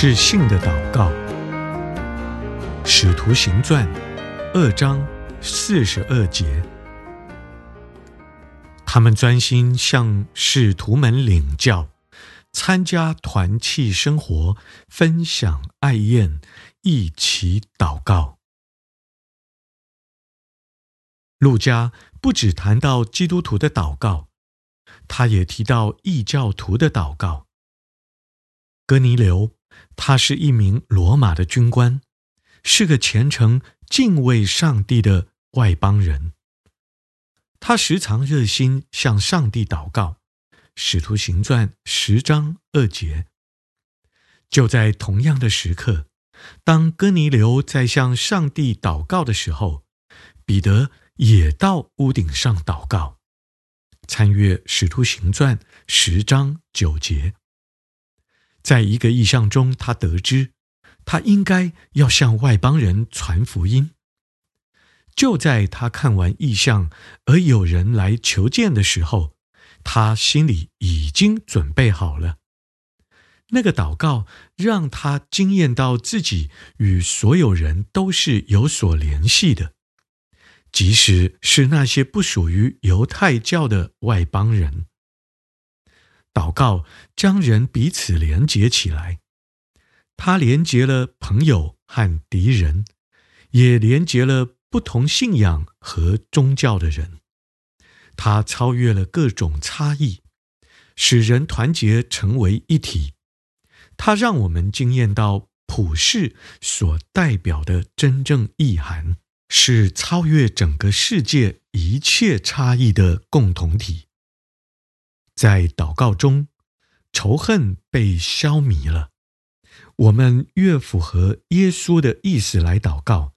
是信的祷告，《使徒行传》二章四十二节。他们专心向使徒们领教，参加团契生活，分享爱宴，一起祷告。路加不只谈到基督徒的祷告，他也提到异教徒的祷告。哥尼流，他是一名罗马的军官，是个虔诚敬畏上帝的外邦人。他时常热心向上帝祷告，《使徒行传》十章二节。就在同样的时刻，当哥尼流在向上帝祷告的时候，彼得也到屋顶上祷告。参阅《使徒行传》十章九节。在一个异象中，他得知他应该要向外邦人传福音。就在他看完异象，而有人来求见的时候，他心里已经准备好了。那个祷告让他惊艳到自己与所有人都是有所联系的，即使是那些不属于犹太教的外邦人。祷告将人彼此连结起来，他连结了朋友和敌人，也连结了。不同信仰和宗教的人，他超越了各种差异，使人团结成为一体。他让我们惊艳到普世所代表的真正意涵，是超越整个世界一切差异的共同体。在祷告中，仇恨被消弭了。我们越符合耶稣的意思来祷告。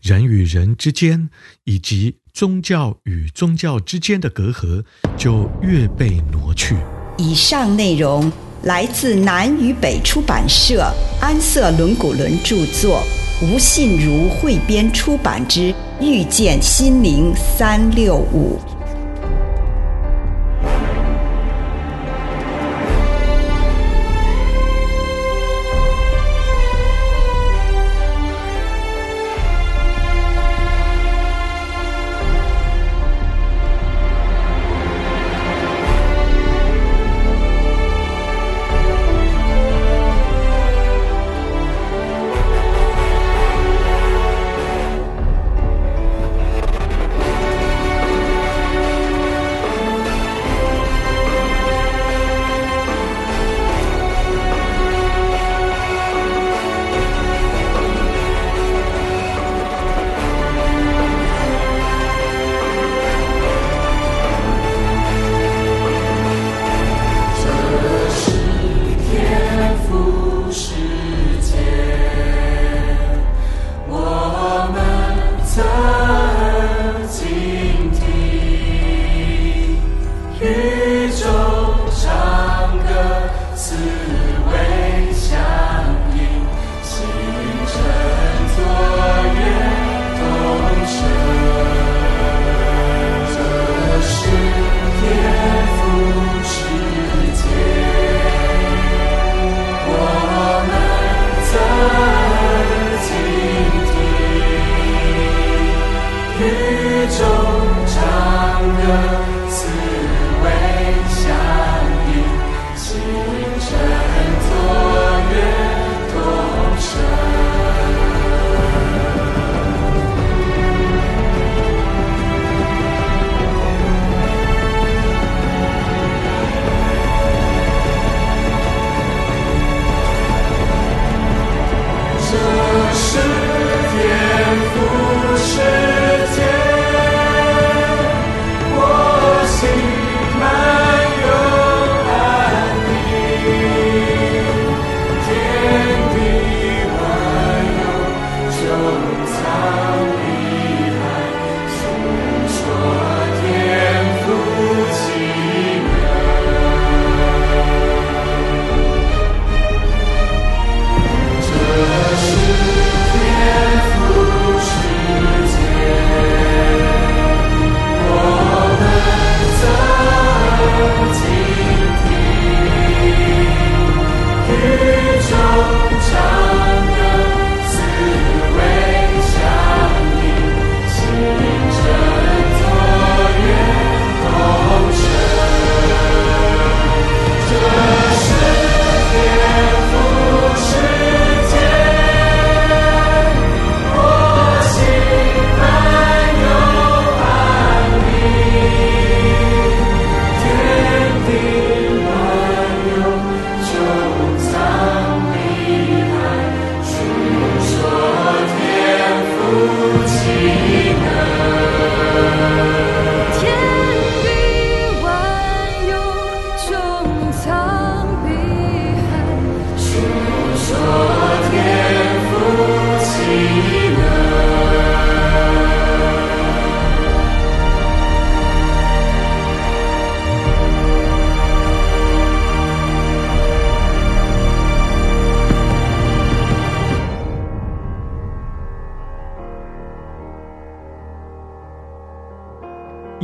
人与人之间，以及宗教与宗教之间的隔阂，就越被挪去。以上内容来自南与北出版社安瑟伦古伦著作，吴信如汇编出版之《遇见心灵三六五》。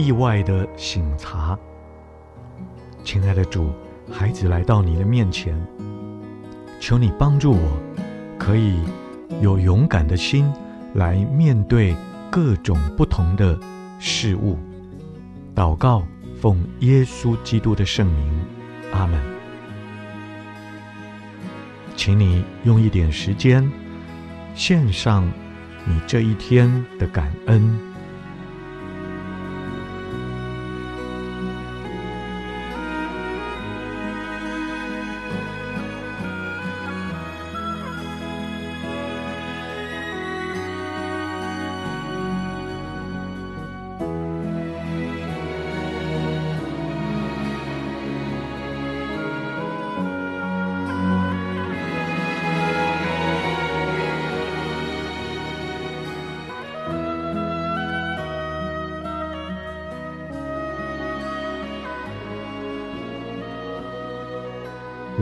意外的醒察。亲爱的主，孩子来到你的面前，求你帮助我，可以有勇敢的心来面对各种不同的事物。祷告，奉耶稣基督的圣名，阿门。请你用一点时间，献上你这一天的感恩。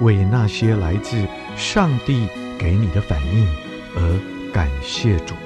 为那些来自上帝给你的反应而感谢主。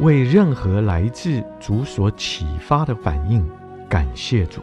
为任何来自主所启发的反应，感谢主。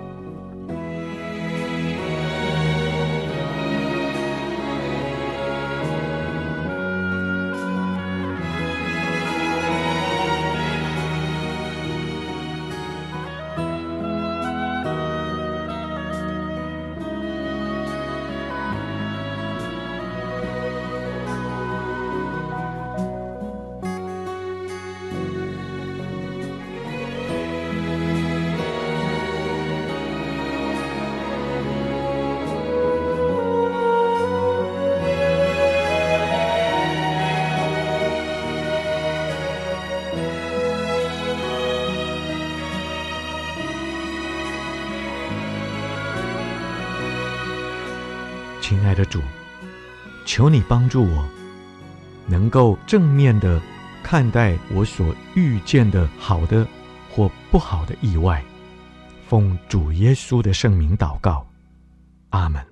亲爱的主，求你帮助我，能够正面的看待我所遇见的好的或不好的意外。奉主耶稣的圣名祷告，阿门。